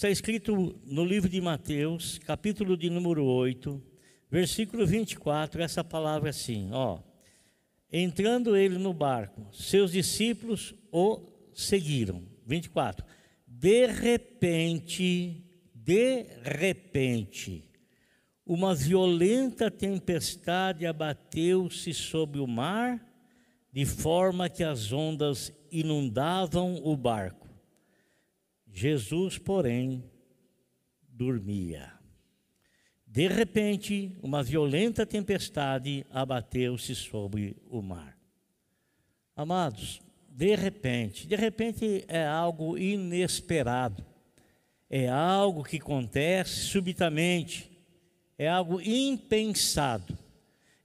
Está escrito no livro de Mateus, capítulo de número 8, versículo 24, essa palavra assim, ó. Entrando ele no barco, seus discípulos o seguiram. 24. De repente, de repente, uma violenta tempestade abateu-se sobre o mar, de forma que as ondas inundavam o barco. Jesus, porém, dormia. De repente, uma violenta tempestade abateu-se sobre o mar. Amados, de repente, de repente é algo inesperado, é algo que acontece subitamente, é algo impensado.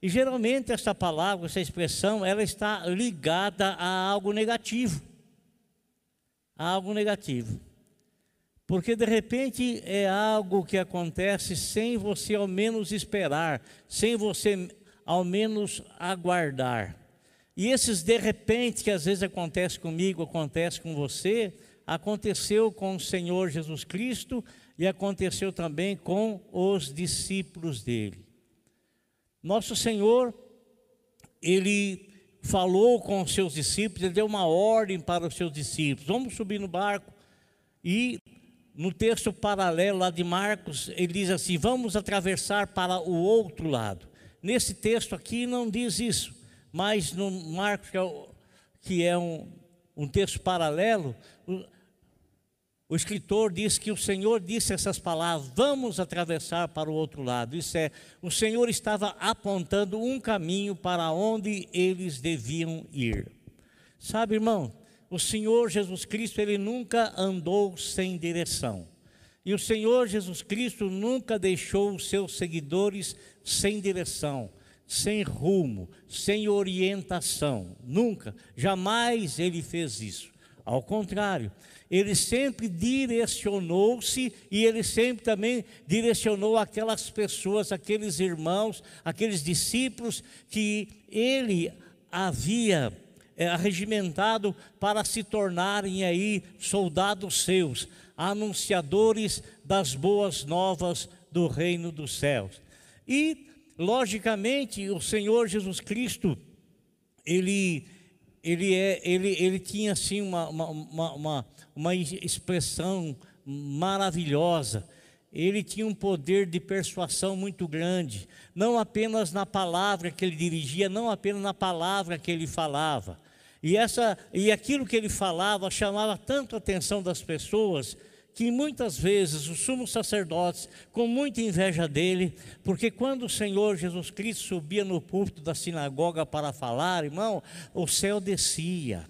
E geralmente essa palavra, essa expressão, ela está ligada a algo negativo. A algo negativo. Porque de repente é algo que acontece sem você ao menos esperar, sem você ao menos aguardar. E esses de repente que às vezes acontece comigo, acontece com você, aconteceu com o Senhor Jesus Cristo e aconteceu também com os discípulos dele. Nosso Senhor, ele falou com os seus discípulos, ele deu uma ordem para os seus discípulos: vamos subir no barco e no texto paralelo lá de Marcos, ele diz assim: vamos atravessar para o outro lado. Nesse texto aqui não diz isso, mas no Marcos, que é, que é um, um texto paralelo, o, o escritor diz que o Senhor disse essas palavras: vamos atravessar para o outro lado. Isso é, o Senhor estava apontando um caminho para onde eles deviam ir. Sabe, irmão, o Senhor Jesus Cristo, ele nunca andou sem direção. E o Senhor Jesus Cristo nunca deixou os seus seguidores sem direção, sem rumo, sem orientação. Nunca, jamais ele fez isso. Ao contrário, ele sempre direcionou-se e ele sempre também direcionou aquelas pessoas, aqueles irmãos, aqueles discípulos que ele havia é, arregimentado para se tornarem aí soldados seus, anunciadores das boas novas do reino dos céus. E, logicamente, o Senhor Jesus Cristo, ele, ele, é, ele, ele tinha assim uma, uma, uma, uma expressão maravilhosa ele tinha um poder de persuasão muito grande, não apenas na palavra que ele dirigia, não apenas na palavra que ele falava, e, essa, e aquilo que ele falava chamava tanto a atenção das pessoas que muitas vezes os sumos sacerdotes, com muita inveja dele, porque quando o Senhor Jesus Cristo subia no púlpito da sinagoga para falar, irmão, o céu descia.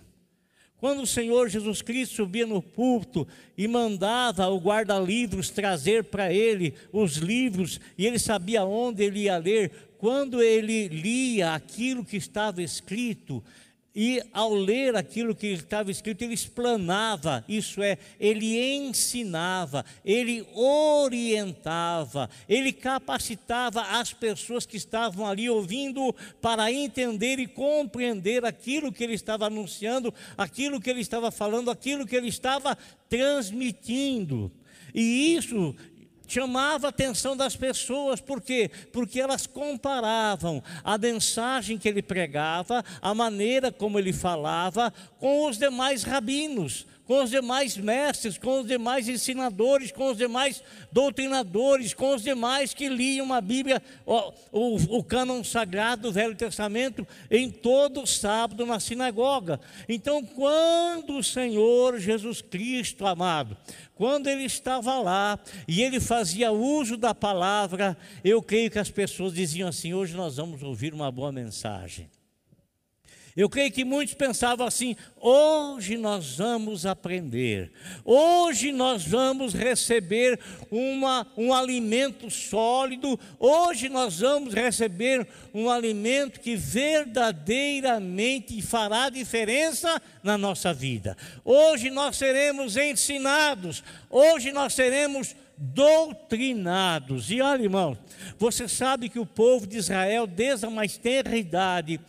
Quando o Senhor Jesus Cristo subia no púlpito e mandava o guarda-livros trazer para ele os livros, e ele sabia onde ele ia ler, quando ele lia aquilo que estava escrito, e ao ler aquilo que estava escrito, ele explanava, isso é, ele ensinava, ele orientava, ele capacitava as pessoas que estavam ali ouvindo para entender e compreender aquilo que ele estava anunciando, aquilo que ele estava falando, aquilo que ele estava transmitindo. E isso chamava a atenção das pessoas, por quê? Porque elas comparavam a mensagem que ele pregava, a maneira como ele falava, com os demais rabinos, com os demais mestres, com os demais ensinadores, com os demais doutrinadores, com os demais que liam a Bíblia, o, o, o cânon sagrado do Velho Testamento, em todo sábado na sinagoga. Então, quando o Senhor Jesus Cristo, amado, quando ele estava lá e ele fazia uso da palavra, eu creio que as pessoas diziam assim: hoje nós vamos ouvir uma boa mensagem. Eu creio que muitos pensavam assim: hoje nós vamos aprender, hoje nós vamos receber uma, um alimento sólido, hoje nós vamos receber um alimento que verdadeiramente fará diferença na nossa vida. Hoje nós seremos ensinados, hoje nós seremos doutrinados. E olha, irmão, você sabe que o povo de Israel, desde a mais tenra idade,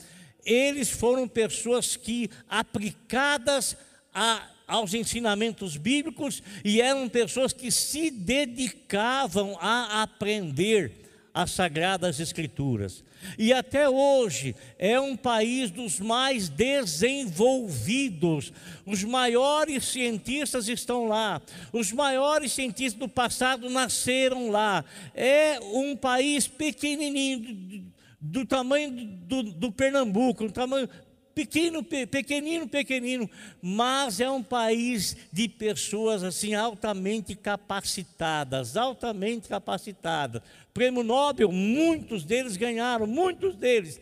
eles foram pessoas que, aplicadas a aos ensinamentos bíblicos e eram pessoas que se dedicavam a aprender as sagradas escrituras. E até hoje é um país dos mais desenvolvidos. Os maiores cientistas estão lá. Os maiores cientistas do passado nasceram lá. É um país pequenininho, do, tamanho do, do Pernambuco, um tamanho pequeno, pequenino, pequenino, mas é um país de pessoas assim altamente capacitadas, altamente capacitadas. Prêmio Nobel, muitos deles ganharam, muitos deles.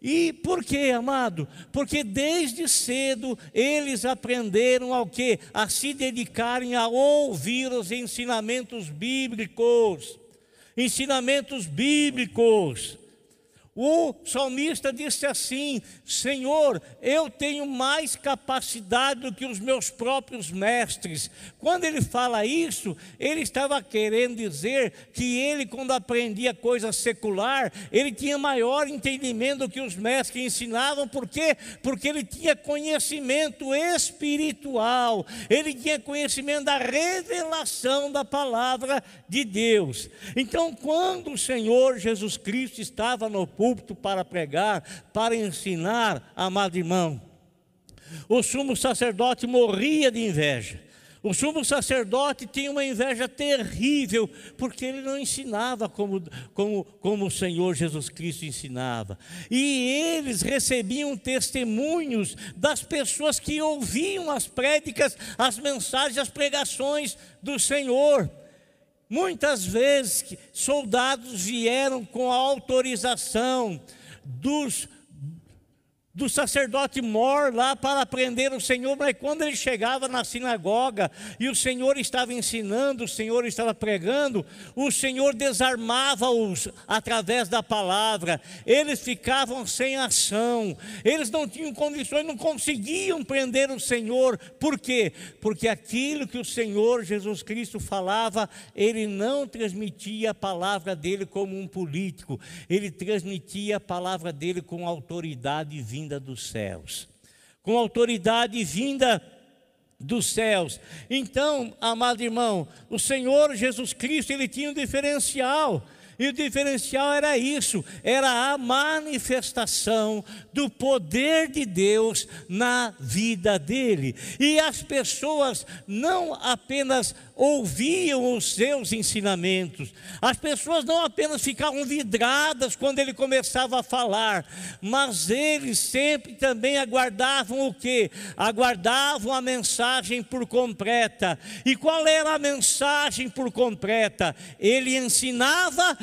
E por quê, amado? Porque desde cedo eles aprenderam ao que? A se dedicarem a ouvir os ensinamentos bíblicos. Ensinamentos bíblicos. O salmista disse assim: Senhor, eu tenho mais capacidade do que os meus próprios mestres. Quando ele fala isso, ele estava querendo dizer que ele, quando aprendia coisa secular, ele tinha maior entendimento do que os mestres que ensinavam. Por quê? Porque ele tinha conhecimento espiritual, ele tinha conhecimento da revelação da palavra de Deus. Então, quando o Senhor Jesus Cristo estava no público, púlpito para pregar, para ensinar, amado irmão. O sumo sacerdote morria de inveja. O sumo sacerdote tinha uma inveja terrível, porque ele não ensinava como, como, como o Senhor Jesus Cristo ensinava. E eles recebiam testemunhos das pessoas que ouviam as prédicas, as mensagens, as pregações do Senhor. Muitas vezes soldados vieram com a autorização dos do sacerdote Mor lá para aprender o Senhor, mas quando ele chegava na sinagoga e o Senhor estava ensinando, o Senhor estava pregando, o Senhor desarmava-os através da palavra, eles ficavam sem ação, eles não tinham condições, não conseguiam prender o Senhor, por quê? Porque aquilo que o Senhor Jesus Cristo falava, ele não transmitia a palavra dele como um político, ele transmitia a palavra dele com autoridade vinda vinda dos céus, com autoridade vinda dos céus. Então, amado irmão, o Senhor Jesus Cristo, ele tinha um diferencial. E o diferencial era isso: era a manifestação do poder de Deus na vida dele. E as pessoas não apenas ouviam os seus ensinamentos, as pessoas não apenas ficavam vidradas quando ele começava a falar, mas eles sempre também aguardavam o que? Aguardavam a mensagem por completa. E qual era a mensagem por completa? Ele ensinava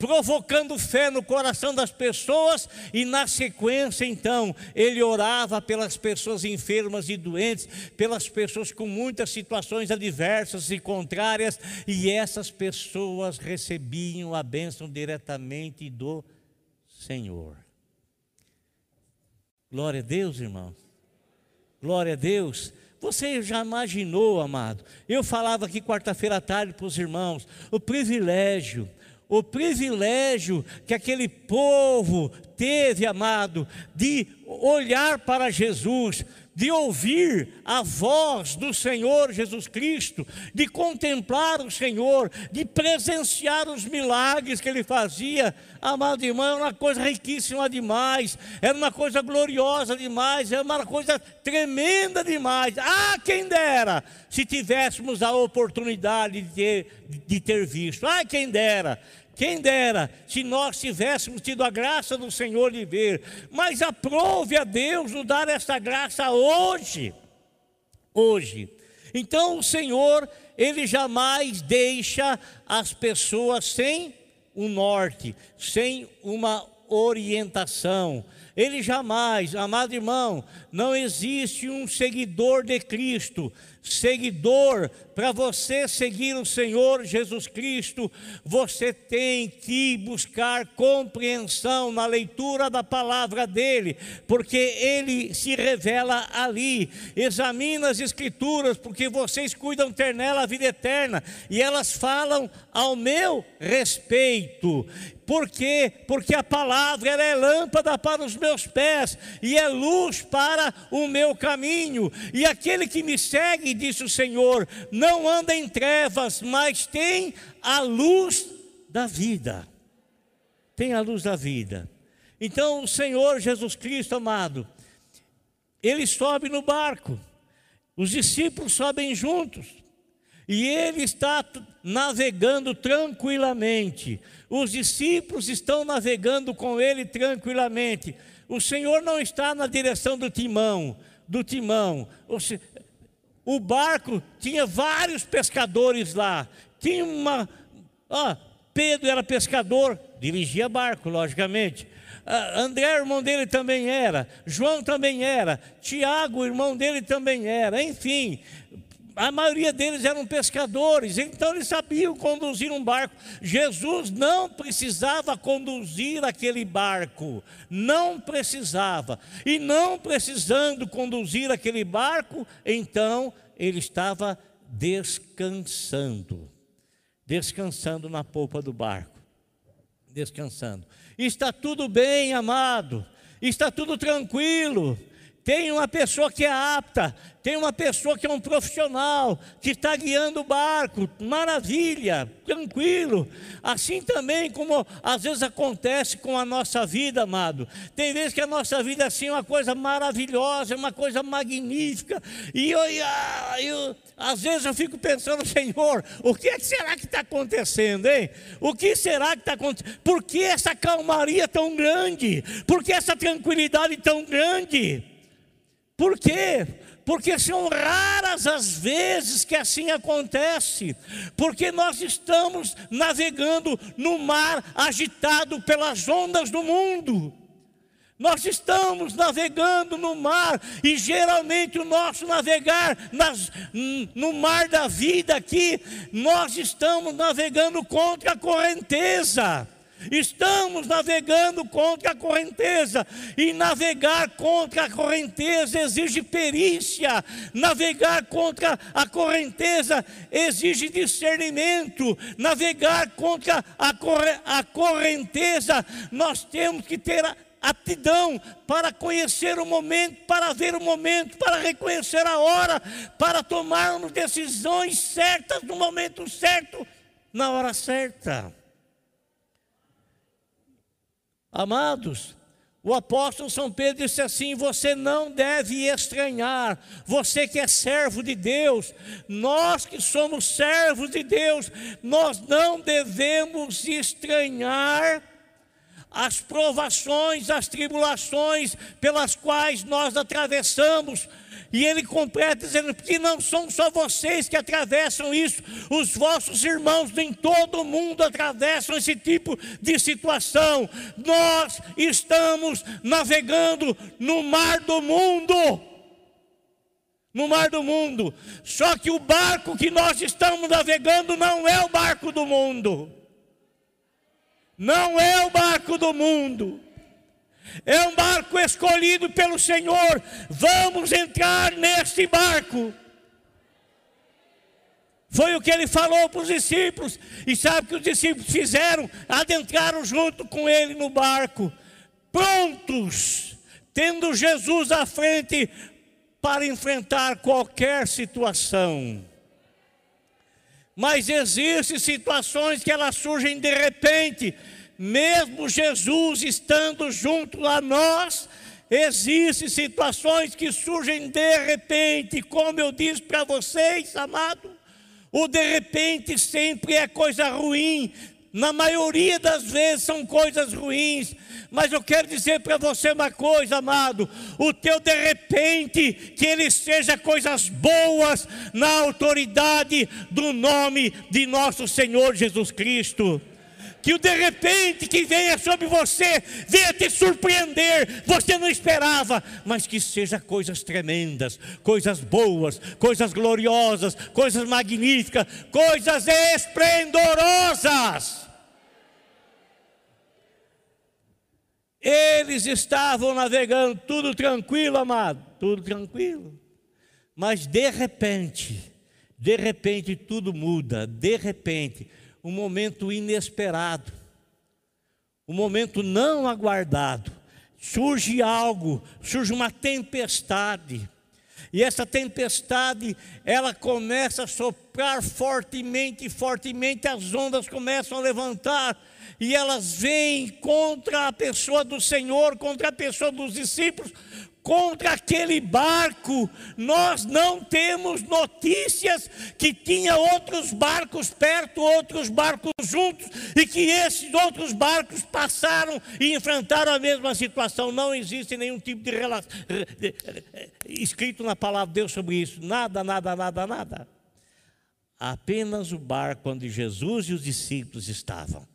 provocando fé no coração das pessoas, e na sequência, então, ele orava pelas pessoas enfermas e doentes, pelas pessoas com muitas situações adversas e contrárias, e essas pessoas recebiam a bênção diretamente do Senhor. Glória a Deus, irmão. Glória a Deus. Você já imaginou, amado? Eu falava aqui quarta-feira à tarde para os irmãos, o privilégio o privilégio que aquele povo teve, amado, de olhar para Jesus, de ouvir a voz do Senhor Jesus Cristo, de contemplar o Senhor, de presenciar os milagres que ele fazia. Amado irmão, era uma coisa riquíssima demais, era uma coisa gloriosa demais, era uma coisa tremenda demais. Ah, quem dera se tivéssemos a oportunidade de ter, de ter visto. Ah, quem dera. Quem dera se nós tivéssemos tido a graça do Senhor de ver, mas aprove a Deus nos dar essa graça hoje. Hoje. Então o Senhor, ele jamais deixa as pessoas sem um norte, sem uma orientação. Ele jamais, amado irmão, não existe um seguidor de Cristo seguidor, para você seguir o Senhor Jesus Cristo, você tem que buscar compreensão na leitura da palavra dele, porque ele se revela ali. Examina as Escrituras, porque vocês cuidam ter nela a vida eterna, e elas falam ao meu respeito. Por quê? Porque a palavra é lâmpada para os meus pés e é luz para o meu caminho. E aquele que me segue, disse o Senhor, não anda em trevas, mas tem a luz da vida. Tem a luz da vida. Então, o Senhor Jesus Cristo, amado, ele sobe no barco, os discípulos sobem juntos, e ele está navegando tranquilamente. Os discípulos estão navegando com ele tranquilamente. O Senhor não está na direção do timão, do timão. O barco tinha vários pescadores lá. Tinha uma, ó, Pedro era pescador, dirigia barco, logicamente. Ah, André, irmão dele, também era. João também era. Tiago, irmão dele, também era. Enfim, a maioria deles eram pescadores, então eles sabiam conduzir um barco. Jesus não precisava conduzir aquele barco, não precisava. E não precisando conduzir aquele barco, então ele estava descansando. Descansando na polpa do barco. Descansando. Está tudo bem, amado. Está tudo tranquilo. Tem uma pessoa que é apta, tem uma pessoa que é um profissional, que está guiando o barco, maravilha, tranquilo. Assim também como às vezes acontece com a nossa vida, amado. Tem vezes que a nossa vida assim é uma coisa maravilhosa, é uma coisa magnífica. E eu, eu, às vezes eu fico pensando, Senhor, o que será que está acontecendo, hein? O que será que está acontecendo? Por que essa calmaria tão grande? Por que essa tranquilidade tão grande? Por quê? Porque são raras as vezes que assim acontece, porque nós estamos navegando no mar agitado pelas ondas do mundo. Nós estamos navegando no mar, e geralmente o nosso navegar nas, no mar da vida aqui, nós estamos navegando contra a correnteza. Estamos navegando contra a correnteza, e navegar contra a correnteza exige perícia, navegar contra a correnteza exige discernimento, navegar contra a, corre a correnteza, nós temos que ter aptidão para conhecer o momento, para ver o momento, para reconhecer a hora, para tomarmos decisões certas no momento certo, na hora certa. Amados, o apóstolo São Pedro disse assim: Você não deve estranhar, você que é servo de Deus, nós que somos servos de Deus, nós não devemos estranhar as provações, as tribulações pelas quais nós atravessamos, e ele completa dizendo que não são só vocês que atravessam isso, os vossos irmãos em todo o mundo atravessam esse tipo de situação. Nós estamos navegando no mar do mundo. No mar do mundo. Só que o barco que nós estamos navegando não é o barco do mundo. Não é o barco do mundo é um barco escolhido pelo Senhor. Vamos entrar neste barco. Foi o que ele falou para os discípulos. E sabe o que os discípulos fizeram? Adentraram junto com ele no barco, prontos, tendo Jesus à frente para enfrentar qualquer situação. Mas existem situações que elas surgem de repente mesmo Jesus estando junto a nós, existem situações que surgem de repente, como eu disse para vocês, amado. O de repente sempre é coisa ruim, na maioria das vezes são coisas ruins, mas eu quero dizer para você uma coisa, amado: o teu de repente, que ele seja coisas boas na autoridade do nome de nosso Senhor Jesus Cristo que o de repente que venha sobre você venha te surpreender, você não esperava, mas que seja coisas tremendas, coisas boas, coisas gloriosas, coisas magníficas, coisas esplendorosas. Eles estavam navegando, tudo tranquilo, amado, tudo tranquilo. Mas de repente, de repente tudo muda, de repente um momento inesperado. um momento não aguardado, surge algo, surge uma tempestade. E essa tempestade, ela começa a soprar fortemente, fortemente, as ondas começam a levantar, e elas vêm contra a pessoa do Senhor, contra a pessoa dos discípulos, contra aquele barco. Nós não temos notícias que tinha outros barcos perto, outros barcos juntos, e que esses outros barcos passaram e enfrentaram a mesma situação. Não existe nenhum tipo de relação escrito na palavra de Deus sobre isso. Nada, nada, nada, nada. Apenas o barco onde Jesus e os discípulos estavam.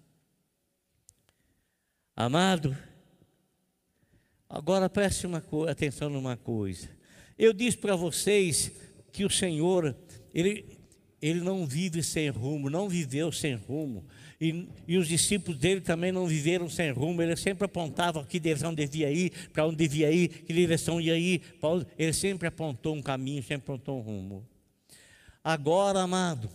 Amado, Agora preste uma atenção numa coisa. Eu disse para vocês que o Senhor, ele, ele não vive sem rumo, não viveu sem rumo. E, e, os discípulos dele também não viveram sem rumo. Ele sempre apontava que direção devia ir, para onde devia ir, que direção ia ir. Ele sempre apontou um caminho, sempre apontou um rumo. Agora, amado,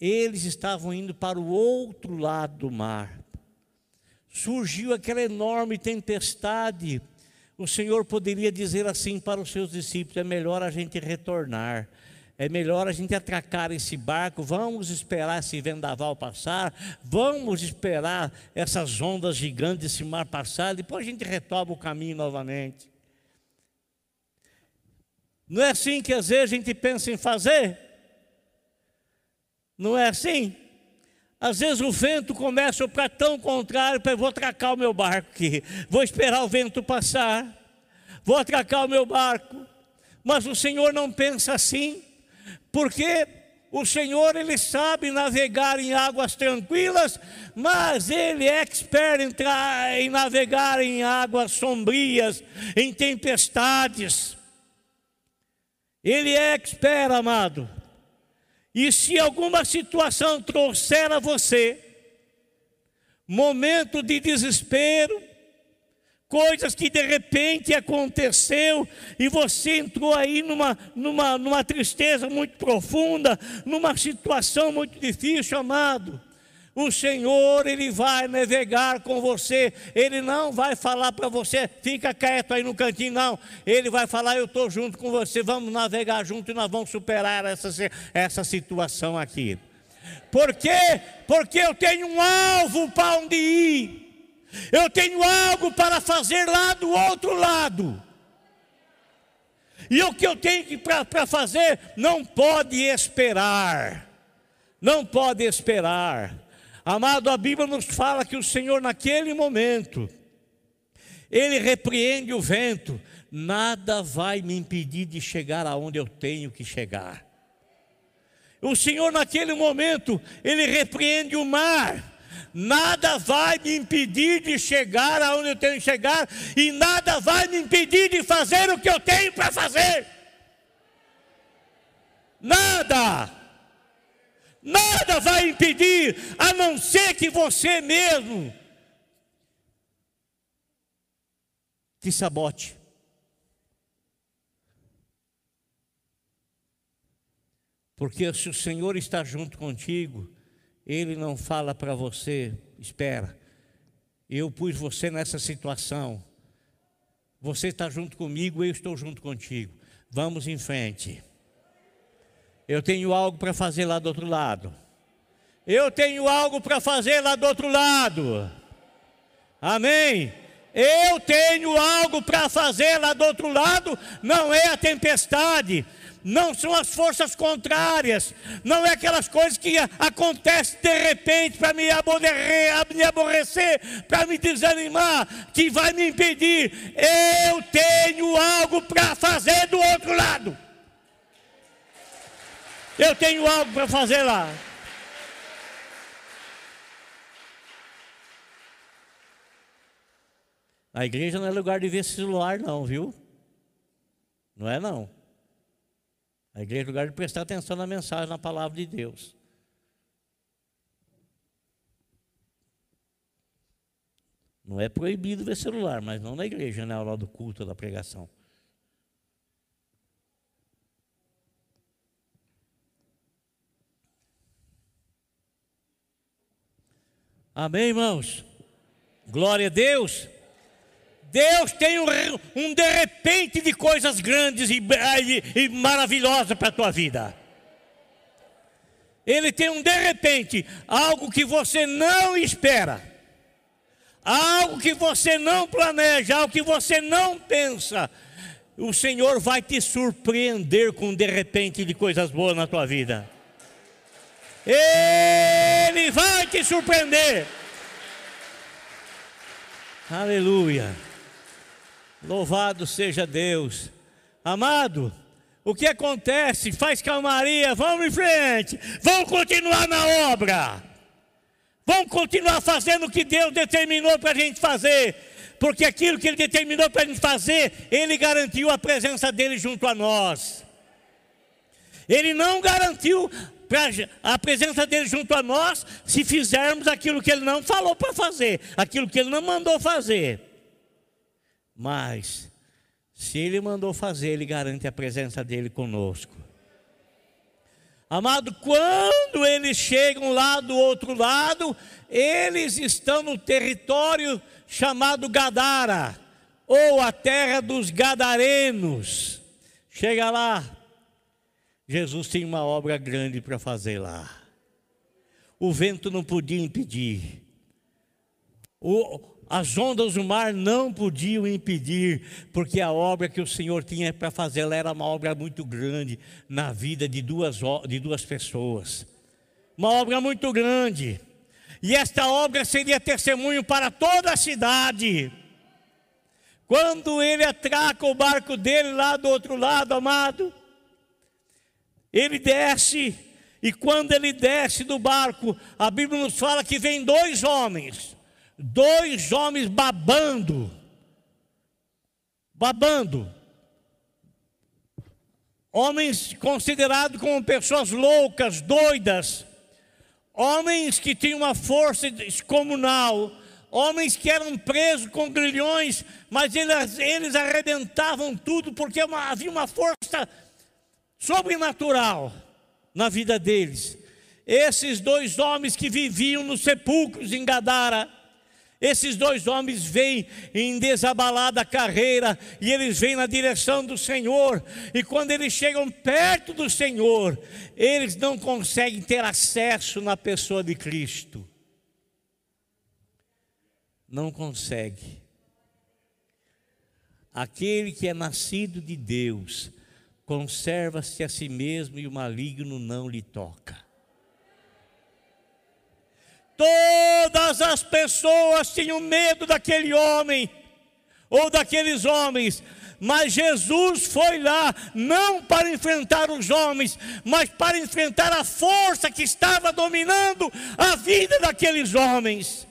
eles estavam indo para o outro lado do mar. Surgiu aquela enorme tempestade o Senhor poderia dizer assim para os seus discípulos: é melhor a gente retornar, é melhor a gente atracar esse barco, vamos esperar esse vendaval passar, vamos esperar essas ondas gigantes desse mar passar, depois a gente retoma o caminho novamente. Não é assim que às vezes a gente pensa em fazer? Não é assim? Às vezes o vento começa para tão contrário, eu vou atracar o meu barco aqui, vou esperar o vento passar, vou atracar o meu barco. Mas o Senhor não pensa assim, porque o Senhor ele sabe navegar em águas tranquilas, mas ele é expert em, em navegar em águas sombrias, em tempestades. Ele é expert, amado. E se alguma situação trouxer a você momento de desespero, coisas que de repente aconteceu e você entrou aí numa, numa, numa tristeza muito profunda, numa situação muito difícil, amado. O Senhor, Ele vai navegar com você. Ele não vai falar para você, fica quieto aí no cantinho, não. Ele vai falar, eu estou junto com você, vamos navegar junto e nós vamos superar essa, essa situação aqui. Por quê? Porque eu tenho um alvo para onde ir. Eu tenho algo para fazer lá do outro lado. E o que eu tenho para fazer não pode esperar. Não pode esperar. Amado, a Bíblia nos fala que o Senhor, naquele momento, Ele repreende o vento, nada vai me impedir de chegar aonde eu tenho que chegar. O Senhor, naquele momento, Ele repreende o mar, nada vai me impedir de chegar aonde eu tenho que chegar, e nada vai me impedir de fazer o que eu tenho para fazer. Nada! Nada vai impedir, a não ser que você mesmo te sabote. Porque se o Senhor está junto contigo, Ele não fala para você, espera, eu pus você nessa situação, você está junto comigo, eu estou junto contigo, vamos em frente. Eu tenho algo para fazer lá do outro lado. Eu tenho algo para fazer lá do outro lado. Amém? Eu tenho algo para fazer lá do outro lado, não é a tempestade, não são as forças contrárias, não é aquelas coisas que acontecem de repente para me aborrecer, para me desanimar, que vai me impedir. Eu tenho algo para fazer do outro lado. Eu tenho algo para fazer lá. A igreja não é lugar de ver celular, não, viu? Não é, não. A igreja é lugar de prestar atenção na mensagem, na palavra de Deus. Não é proibido ver celular, mas não na igreja, na hora do culto, da pregação. Amém, irmãos? Glória a Deus. Deus tem um, um de repente de coisas grandes e, e, e maravilhosas para a tua vida. Ele tem um de repente, algo que você não espera, algo que você não planeja, algo que você não pensa. O Senhor vai te surpreender com um de repente de coisas boas na tua vida. Ele vai te surpreender. Aleluia. Louvado seja Deus. Amado, o que acontece? Faz calmaria, vamos em frente, vamos continuar na obra, vamos continuar fazendo o que Deus determinou para a gente fazer, porque aquilo que Ele determinou para a gente fazer, Ele garantiu a presença dEle junto a nós. Ele não garantiu a presença dele junto a nós se fizermos aquilo que ele não falou para fazer, aquilo que ele não mandou fazer. Mas se ele mandou fazer, ele garante a presença dele conosco. Amado, quando eles chegam lá do outro lado, eles estão no território chamado Gadara, ou a terra dos Gadarenos. Chega lá, Jesus tem uma obra grande para fazer lá. O vento não podia impedir. O, as ondas do mar não podiam impedir, porque a obra que o Senhor tinha para fazer ela era uma obra muito grande na vida de duas, de duas pessoas. Uma obra muito grande. E esta obra seria testemunho para toda a cidade. Quando ele atraca o barco dele lá do outro lado, amado, ele desce, e quando ele desce do barco, a Bíblia nos fala que vem dois homens dois homens babando, babando, homens considerados como pessoas loucas, doidas, homens que tinham uma força descomunal, homens que eram presos com grilhões, mas eles, eles arrebentavam tudo porque uma, havia uma força sobrenatural na vida deles. Esses dois homens que viviam nos sepulcros em Gadara, esses dois homens vêm em desabalada carreira e eles vêm na direção do Senhor. E quando eles chegam perto do Senhor, eles não conseguem ter acesso na pessoa de Cristo. Não consegue. Aquele que é nascido de Deus conserva-se a si mesmo e o maligno não lhe toca. Todas as pessoas tinham medo daquele homem ou daqueles homens, mas Jesus foi lá não para enfrentar os homens, mas para enfrentar a força que estava dominando a vida daqueles homens.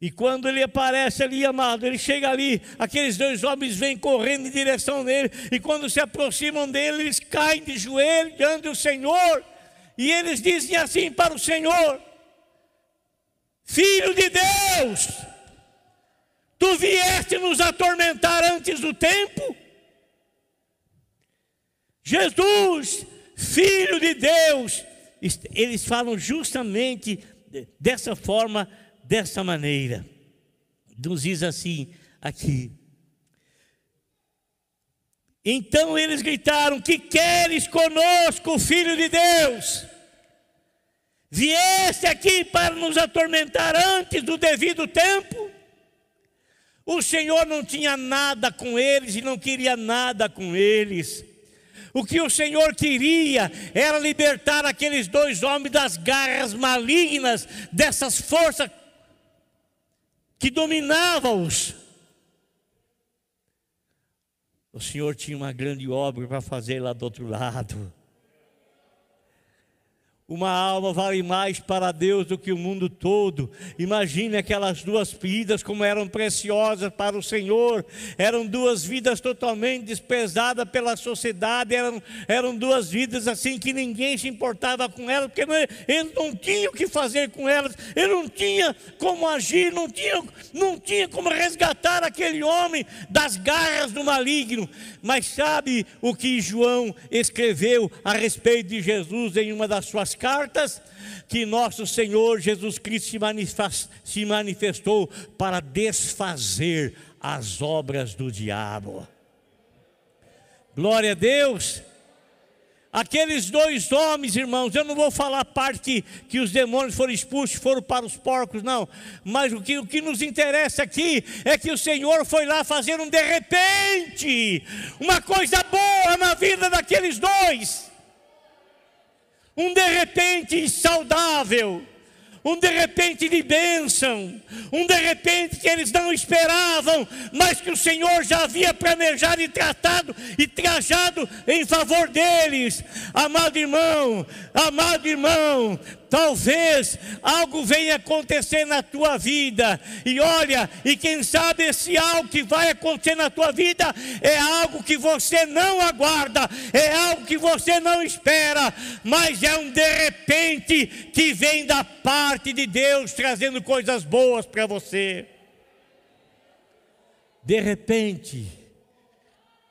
E quando ele aparece ali, amado, ele chega ali, aqueles dois homens vêm correndo em direção dele, e quando se aproximam dele, eles caem de joelho diante do Senhor. E eles dizem assim para o Senhor: Filho de Deus, tu vieste nos atormentar antes do tempo? Jesus, Filho de Deus, eles falam justamente dessa forma, dessa maneira. Nos diz assim aqui: então eles gritaram: Que queres conosco, filho de Deus? Vieste aqui para nos atormentar antes do devido tempo? O Senhor não tinha nada com eles e não queria nada com eles. O que o Senhor queria era libertar aqueles dois homens das garras malignas, dessas forças que dominavam-os. O Senhor tinha uma grande obra para fazer lá do outro lado. Uma alma vale mais para Deus do que o mundo todo. Imagine aquelas duas vidas como eram preciosas para o Senhor. Eram duas vidas totalmente desprezadas pela sociedade. Eram, eram duas vidas assim que ninguém se importava com elas, porque não, eles não tinham o que fazer com elas. Ele não tinha como agir, não tinha, não tinha como resgatar aquele homem das garras do maligno. Mas sabe o que João escreveu a respeito de Jesus em uma das suas cartas, que nosso Senhor Jesus Cristo se manifestou para desfazer as obras do diabo. Glória a Deus. Aqueles dois homens, irmãos, eu não vou falar a parte que os demônios foram expulsos, foram para os porcos, não. Mas o que, o que nos interessa aqui é que o Senhor foi lá fazer um de repente, uma coisa boa na vida daqueles dois. Um de repente saudável um de repente de bênção, um de repente que eles não esperavam, mas que o Senhor já havia planejado e tratado e trajado em favor deles. Amado irmão, amado irmão, Talvez algo venha acontecer na tua vida, e olha, e quem sabe esse algo que vai acontecer na tua vida é algo que você não aguarda, é algo que você não espera, mas é um de repente que vem da parte de Deus trazendo coisas boas para você. De repente,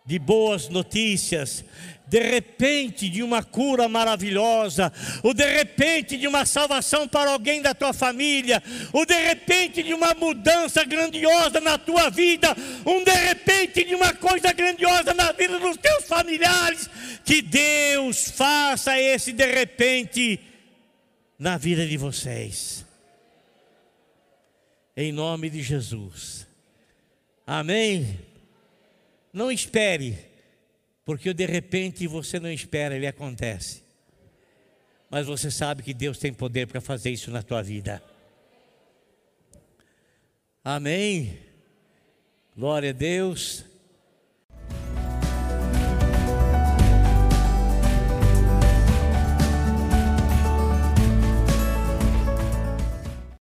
de boas notícias, de repente de uma cura maravilhosa, ou de repente de uma salvação para alguém da tua família, ou de repente de uma mudança grandiosa na tua vida, um de repente de uma coisa grandiosa na vida dos teus familiares, que Deus faça esse de repente na vida de vocês. Em nome de Jesus. Amém. Não espere porque de repente você não espera, ele acontece. Mas você sabe que Deus tem poder para fazer isso na tua vida. Amém. Glória a Deus.